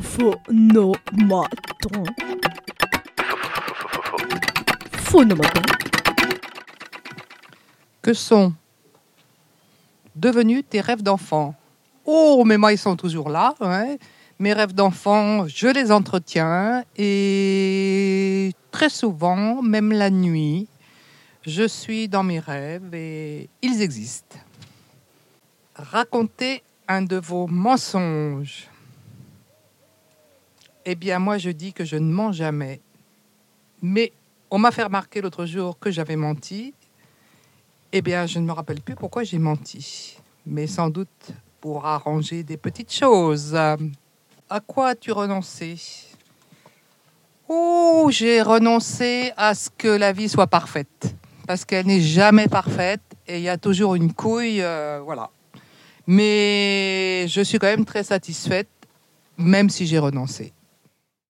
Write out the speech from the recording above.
Phonomaton. Phonomaton. Que sont devenus tes rêves d'enfant? Oh, mais moi, ils sont toujours là. ouais. Mes rêves d'enfant, je les entretiens et très souvent, même la nuit, je suis dans mes rêves et ils existent. Racontez un de vos mensonges. Eh bien, moi, je dis que je ne mens jamais. Mais on m'a fait remarquer l'autre jour que j'avais menti. Eh bien, je ne me rappelle plus pourquoi j'ai menti. Mais sans doute pour arranger des petites choses. À quoi as-tu renoncé? Oh, j'ai renoncé à ce que la vie soit parfaite. Parce qu'elle n'est jamais parfaite et il y a toujours une couille. euh, voilà. Mais je suis quand même très satisfaite, même si j'ai renoncé.